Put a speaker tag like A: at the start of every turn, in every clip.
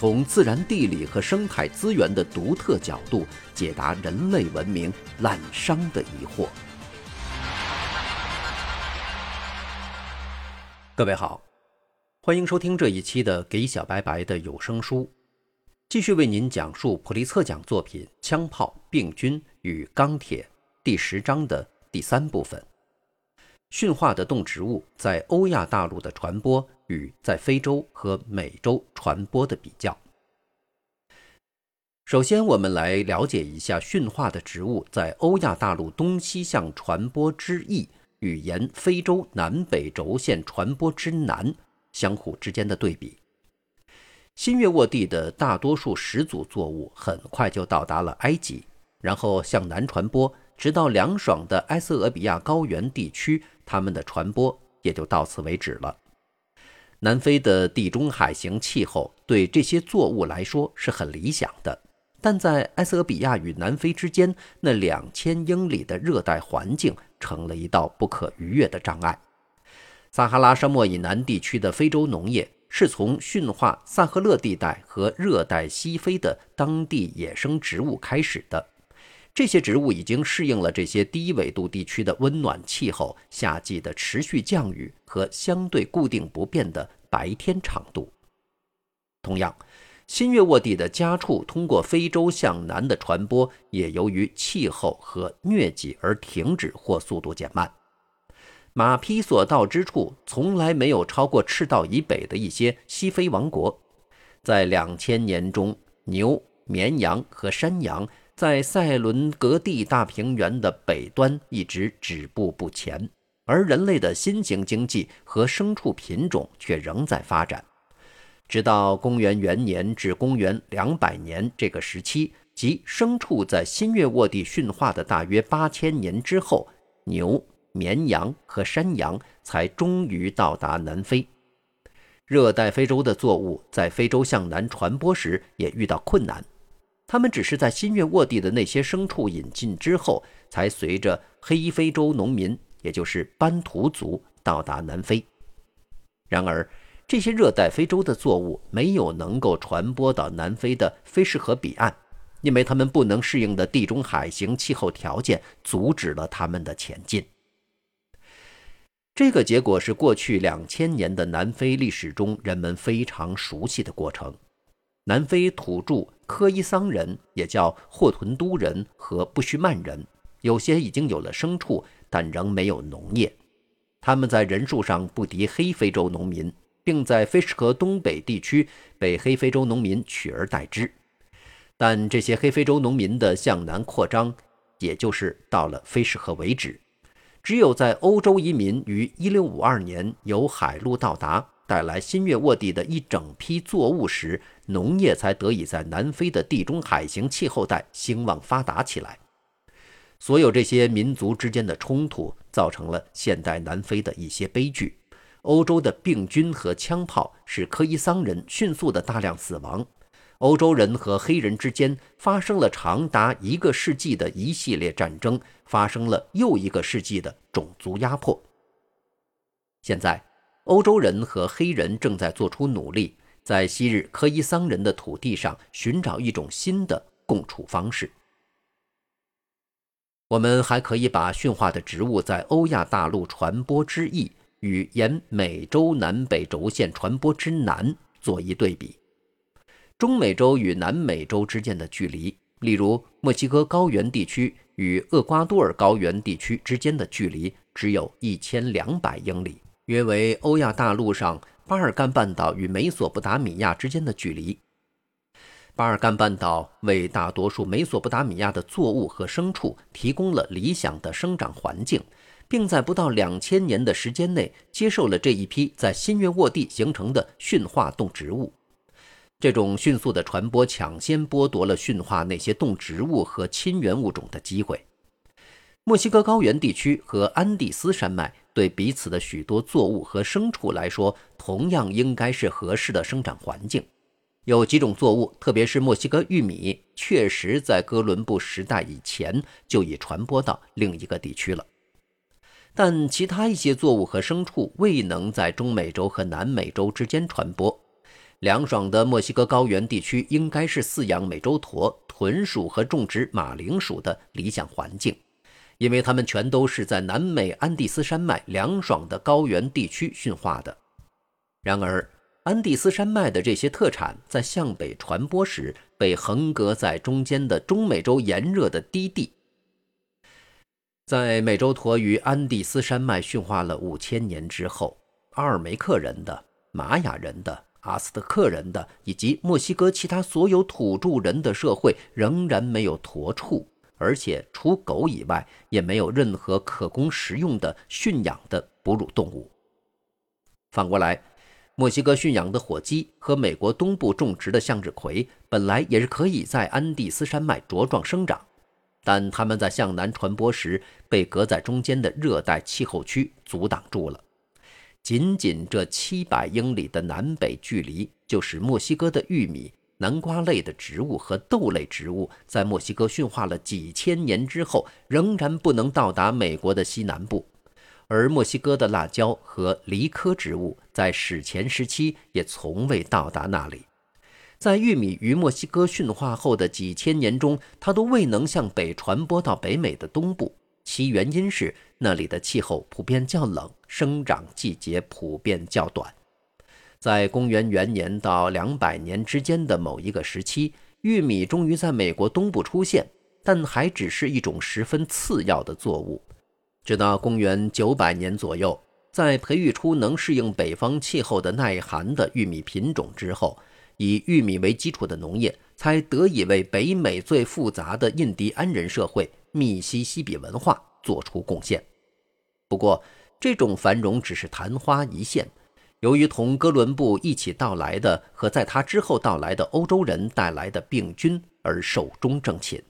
A: 从自然地理和生态资源的独特角度解答人类文明滥觞的疑惑。各位好，欢迎收听这一期的《给小白白的有声书》，继续为您讲述普利策奖作品《枪炮、病菌与钢铁》第十章的第三部分：驯化的动植物在欧亚大陆的传播。与在非洲和美洲传播的比较。首先，我们来了解一下驯化的植物在欧亚大陆东西向传播之易与沿非洲南北轴线传播之南相互之间的对比。新月沃地的大多数始祖作物很快就到达了埃及，然后向南传播，直到凉爽的埃塞俄比亚高原地区，它们的传播也就到此为止了。南非的地中海型气候对这些作物来说是很理想的，但在埃塞俄比亚与南非之间那两千英里的热带环境成了一道不可逾越的障碍。撒哈拉沙漠以南地区的非洲农业是从驯化萨赫勒地带和热带西非的当地野生植物开始的，这些植物已经适应了这些低纬度地区的温暖气候、夏季的持续降雨和相对固定不变的。白天长度。同样，新月沃地的家畜通过非洲向南的传播，也由于气候和疟疾而停止或速度减慢。马匹所到之处，从来没有超过赤道以北的一些西非王国。在两千年中，牛、绵羊和山羊在塞伦格蒂大平原的北端一直止步不前。而人类的新型经济和牲畜品种却仍在发展，直到公元元年至公元两百年这个时期，即牲畜在新月沃地驯化的大约八千年之后，牛、绵羊和山羊才终于到达南非。热带非洲的作物在非洲向南传播时也遇到困难，他们只是在新月沃地的那些牲畜引进之后，才随着黑非洲农民。也就是班图族到达南非，然而这些热带非洲的作物没有能够传播到南非的菲氏河彼岸，因为他们不能适应的地中海型气候条件阻止了他们的前进。这个结果是过去两千年的南非历史中人们非常熟悉的过程。南非土著科伊桑人，也叫霍屯都人和布须曼人，有些已经有了牲畜。但仍没有农业，他们在人数上不敌黑非洲农民，并在菲士河东北地区被黑非洲农民取而代之。但这些黑非洲农民的向南扩张，也就是到了菲士河为止。只有在欧洲移民于1652年由海路到达，带来新月沃地的一整批作物时，农业才得以在南非的地中海型气候带兴旺发达起来。所有这些民族之间的冲突，造成了现代南非的一些悲剧。欧洲的病菌和枪炮使科伊桑人迅速的大量死亡。欧洲人和黑人之间发生了长达一个世纪的一系列战争，发生了又一个世纪的种族压迫。现在，欧洲人和黑人正在做出努力，在昔日科伊桑人的土地上寻找一种新的共处方式。我们还可以把驯化的植物在欧亚大陆传播之易与沿美洲南北轴线传播之南做一对比。中美洲与南美洲之间的距离，例如墨西哥高原地区与厄瓜多尔高原地区之间的距离，只有一千两百英里，约为欧亚大陆上巴尔干半岛与美索不达米亚之间的距离。巴尔干半岛为大多数美索不达米亚的作物和牲畜提供了理想的生长环境，并在不到两千年的时间内接受了这一批在新月沃地形成的驯化动植物。这种迅速的传播抢先剥夺了驯化那些动植物和亲缘物种的机会。墨西哥高原地区和安第斯山脉对彼此的许多作物和牲畜来说，同样应该是合适的生长环境。有几种作物，特别是墨西哥玉米，确实在哥伦布时代以前就已传播到另一个地区了。但其他一些作物和牲畜未能在中美洲和南美洲之间传播。凉爽的墨西哥高原地区应该是饲养美洲驼、豚鼠和种植马铃薯的理想环境，因为它们全都是在南美安第斯山脉凉爽的高原地区驯化的。然而，安第斯山脉的这些特产在向北传播时，被横隔在中间的中美洲炎热的低地。在美洲驼于安第斯山脉驯化了五千年之后，阿尔梅克人的、玛雅人的。阿斯特克人的以及墨西哥其他所有土著人的社会仍然没有驼畜，而且除狗以外也没有任何可供食用的驯养的哺乳动物。反过来，墨西哥驯养的火鸡和美国东部种植的向日葵本来也是可以在安第斯山脉茁壮生长，但它们在向南传播时被隔在中间的热带气候区阻挡住了。仅仅这七百英里的南北距离，就使墨西哥的玉米、南瓜类的植物和豆类植物在墨西哥驯化了几千年之后，仍然不能到达美国的西南部；而墨西哥的辣椒和梨科植物在史前时期也从未到达那里。在玉米于墨西哥驯化后的几千年中，它都未能向北传播到北美的东部。其原因是那里的气候普遍较冷，生长季节普遍较短。在公元元年到两百年之间的某一个时期，玉米终于在美国东部出现，但还只是一种十分次要的作物。直到公元九百年左右，在培育出能适应北方气候的耐寒的玉米品种之后，以玉米为基础的农业才得以为北美最复杂的印第安人社会。密西西比文化做出贡献，不过这种繁荣只是昙花一现，由于同哥伦布一起到来的和在他之后到来的欧洲人带来的病菌而寿终正寝。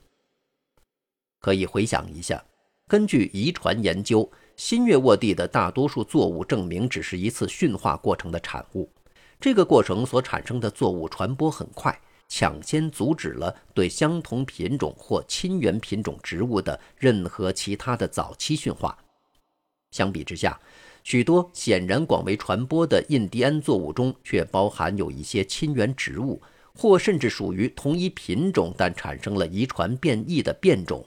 A: 可以回想一下，根据遗传研究，新月沃地的大多数作物证明只是一次驯化过程的产物，这个过程所产生的作物传播很快。抢先阻止了对相同品种或亲缘品种植物的任何其他的早期驯化。相比之下，许多显然广为传播的印第安作物中却包含有一些亲缘植物，或甚至属于同一品种但产生了遗传变异的变种，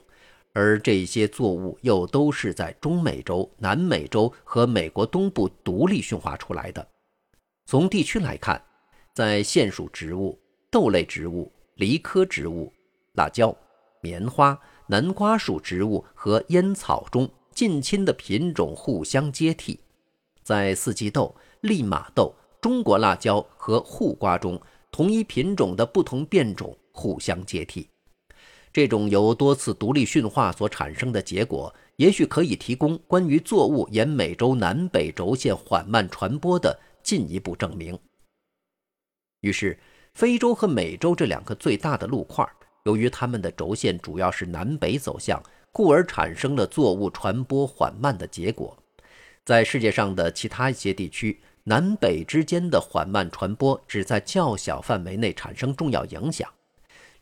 A: 而这些作物又都是在中美洲、南美洲和美国东部独立驯化出来的。从地区来看，在现属植物。豆类植物、梨科植物、辣椒、棉花、南瓜属植物和烟草中，近亲的品种互相接替；在四季豆、利马豆、中国辣椒和护瓜中，同一品种的不同变种互相接替。这种由多次独立驯化所产生的结果，也许可以提供关于作物沿美洲南北轴线缓慢传播的进一步证明。于是。非洲和美洲这两个最大的陆块，由于它们的轴线主要是南北走向，故而产生了作物传播缓慢的结果。在世界上的其他一些地区，南北之间的缓慢传播只在较小范围内产生重要影响。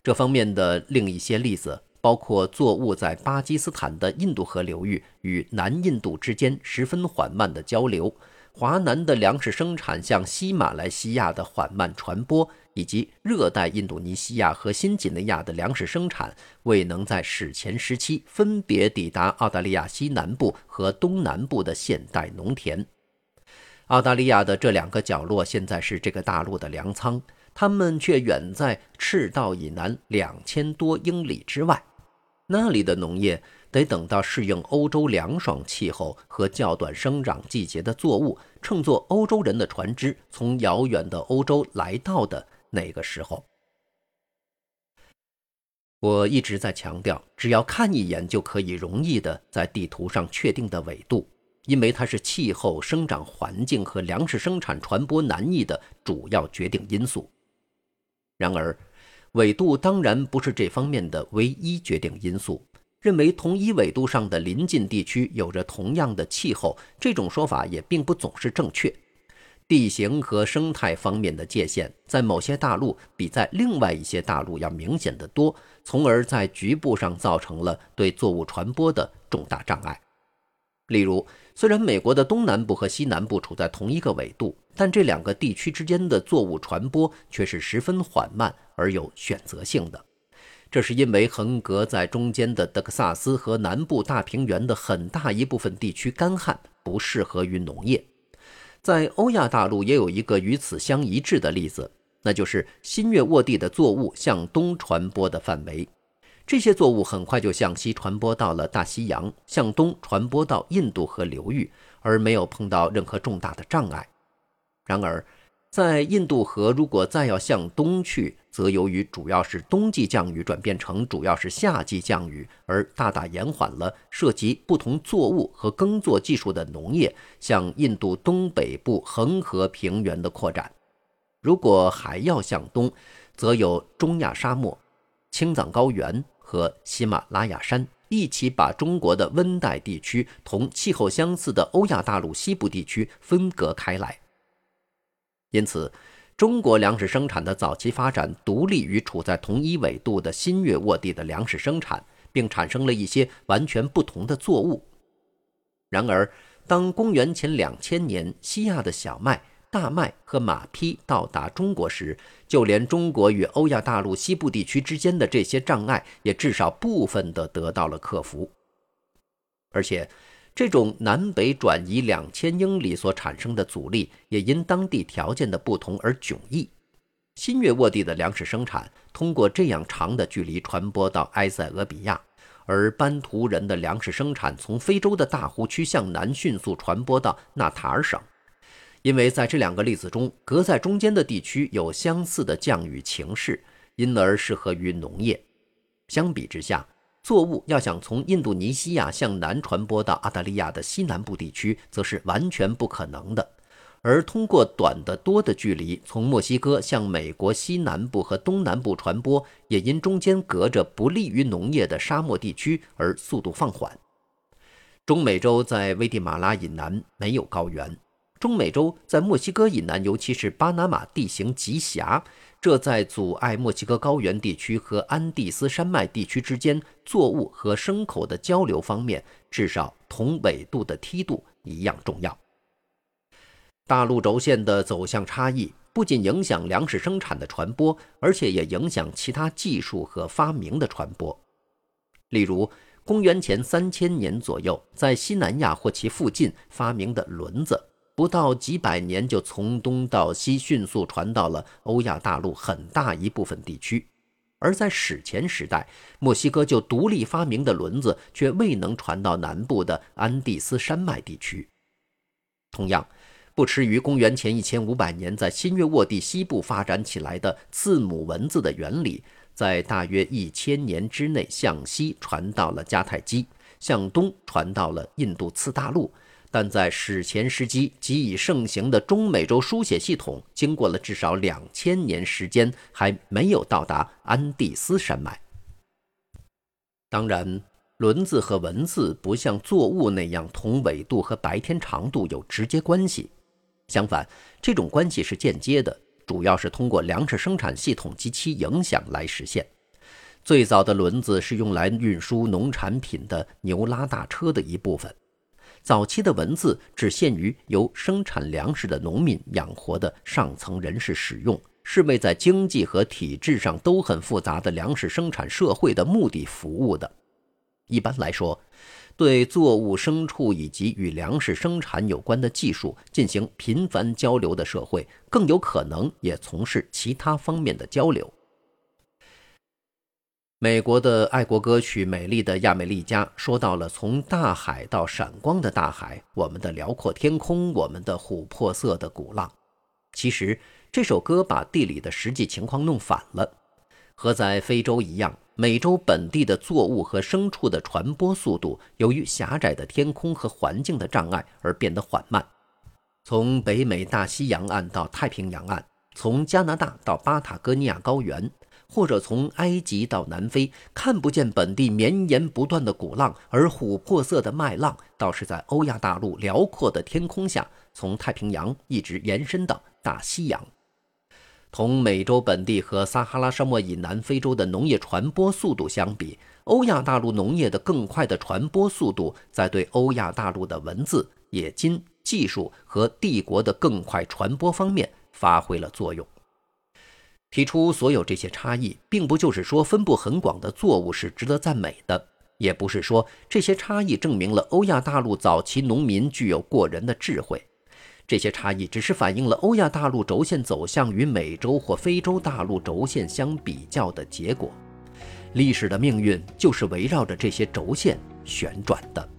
A: 这方面的另一些例子包括作物在巴基斯坦的印度河流域与南印度之间十分缓慢的交流。华南的粮食生产向西马来西亚的缓慢传播，以及热带印度尼西亚和新几内亚的粮食生产未能在史前时期分别抵达澳大利亚西南部和东南部的现代农田。澳大利亚的这两个角落现在是这个大陆的粮仓，它们却远在赤道以南两千多英里之外，那里的农业。得等到适应欧洲凉爽气候和较短生长季节的作物乘坐欧洲人的船只从遥远的欧洲来到的那个时候。我一直在强调，只要看一眼就可以容易的在地图上确定的纬度，因为它是气候、生长环境和粮食生产传播难易的主要决定因素。然而，纬度当然不是这方面的唯一决定因素。认为同一纬度上的邻近地区有着同样的气候，这种说法也并不总是正确。地形和生态方面的界限，在某些大陆比在另外一些大陆要明显得多，从而在局部上造成了对作物传播的重大障碍。例如，虽然美国的东南部和西南部处在同一个纬度，但这两个地区之间的作物传播却是十分缓慢而有选择性的。这是因为横隔在中间的德克萨斯和南部大平原的很大一部分地区干旱，不适合于农业。在欧亚大陆也有一个与此相一致的例子，那就是新月沃地的作物向东传播的范围。这些作物很快就向西传播到了大西洋，向东传播到印度河流域，而没有碰到任何重大的障碍。然而，在印度河，如果再要向东去，则由于主要是冬季降雨转变成主要是夏季降雨，而大大延缓了涉及不同作物和耕作技术的农业向印度东北部恒河平原的扩展。如果还要向东，则有中亚沙漠、青藏高原和喜马拉雅山一起把中国的温带地区同气候相似的欧亚大陆西部地区分隔开来。因此，中国粮食生产的早期发展独立于处在同一纬度的新月沃地的粮食生产，并产生了一些完全不同的作物。然而，当公元前两千年西亚的小麦、大麦和马匹到达中国时，就连中国与欧亚大陆西部地区之间的这些障碍，也至少部分地得到了克服，而且。这种南北转移两千英里所产生的阻力，也因当地条件的不同而迥异。新月沃地的粮食生产通过这样长的距离传播到埃塞俄比亚，而班图人的粮食生产从非洲的大湖区向南迅速传播到纳塔尔省。因为在这两个例子中，隔在中间的地区有相似的降雨情势，因而适合于农业。相比之下，作物要想从印度尼西亚向南传播到澳大利亚的西南部地区，则是完全不可能的。而通过短得多的距离从墨西哥向美国西南部和东南部传播，也因中间隔着不利于农业的沙漠地区而速度放缓。中美洲在危地马拉以南没有高原，中美洲在墨西哥以南，尤其是巴拿马地形极狭。这在阻碍墨西哥高原地区和安第斯山脉地区之间作物和牲口的交流方面，至少同纬度的梯度一样重要。大陆轴线的走向差异不仅影响粮食生产的传播，而且也影响其他技术和发明的传播。例如，公元前三千年左右，在西南亚或其附近发明的轮子。不到几百年，就从东到西迅速传到了欧亚大陆很大一部分地区。而在史前时代，墨西哥就独立发明的轮子却未能传到南部的安第斯山脉地区。同样，不迟于公元前一千五百年，在新月沃地西部发展起来的字母文字的原理，在大约一千年之内向西传到了迦太基，向东传到了印度次大陆。但在史前时期即已盛行的中美洲书写系统，经过了至少两千年时间，还没有到达安第斯山脉。当然，轮子和文字不像作物那样同纬度和白天长度有直接关系，相反，这种关系是间接的，主要是通过粮食生产系统及其影响来实现。最早的轮子是用来运输农产品的牛拉大车的一部分。早期的文字只限于由生产粮食的农民养活的上层人士使用，是为在经济和体制上都很复杂的粮食生产社会的目的服务的。一般来说，对作物、牲畜以及与粮食生产有关的技术进行频繁交流的社会，更有可能也从事其他方面的交流。美国的爱国歌曲《美丽的亚美利加》说到了从大海到闪光的大海，我们的辽阔天空，我们的琥珀色的鼓浪。其实这首歌把地理的实际情况弄反了。和在非洲一样，美洲本地的作物和牲畜的传播速度，由于狭窄的天空和环境的障碍而变得缓慢。从北美大西洋岸到太平洋岸。从加拿大到巴塔哥尼亚高原，或者从埃及到南非，看不见本地绵延不断的鼓浪，而琥珀色的麦浪倒是在欧亚大陆辽阔的天空下，从太平洋一直延伸到大西洋。同美洲本地和撒哈拉沙漠以南非洲的农业传播速度相比，欧亚大陆农业的更快的传播速度，在对欧亚大陆的文字、冶金技术和帝国的更快传播方面发挥了作用。提出所有这些差异，并不就是说分布很广的作物是值得赞美的，也不是说这些差异证明了欧亚大陆早期农民具有过人的智慧。这些差异只是反映了欧亚大陆轴线走向与美洲或非洲大陆轴线相比较的结果。历史的命运就是围绕着这些轴线旋转的。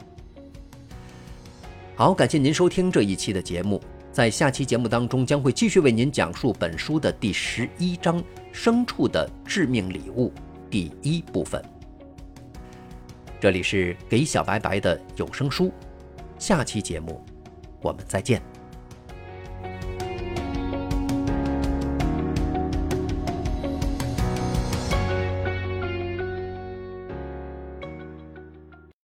A: 好，感谢您收听这一期的节目，在下期节目当中将会继续为您讲述本书的第十一章《牲畜的致命礼物》第一部分。这里是给小白白的有声书，下期节目我们再见。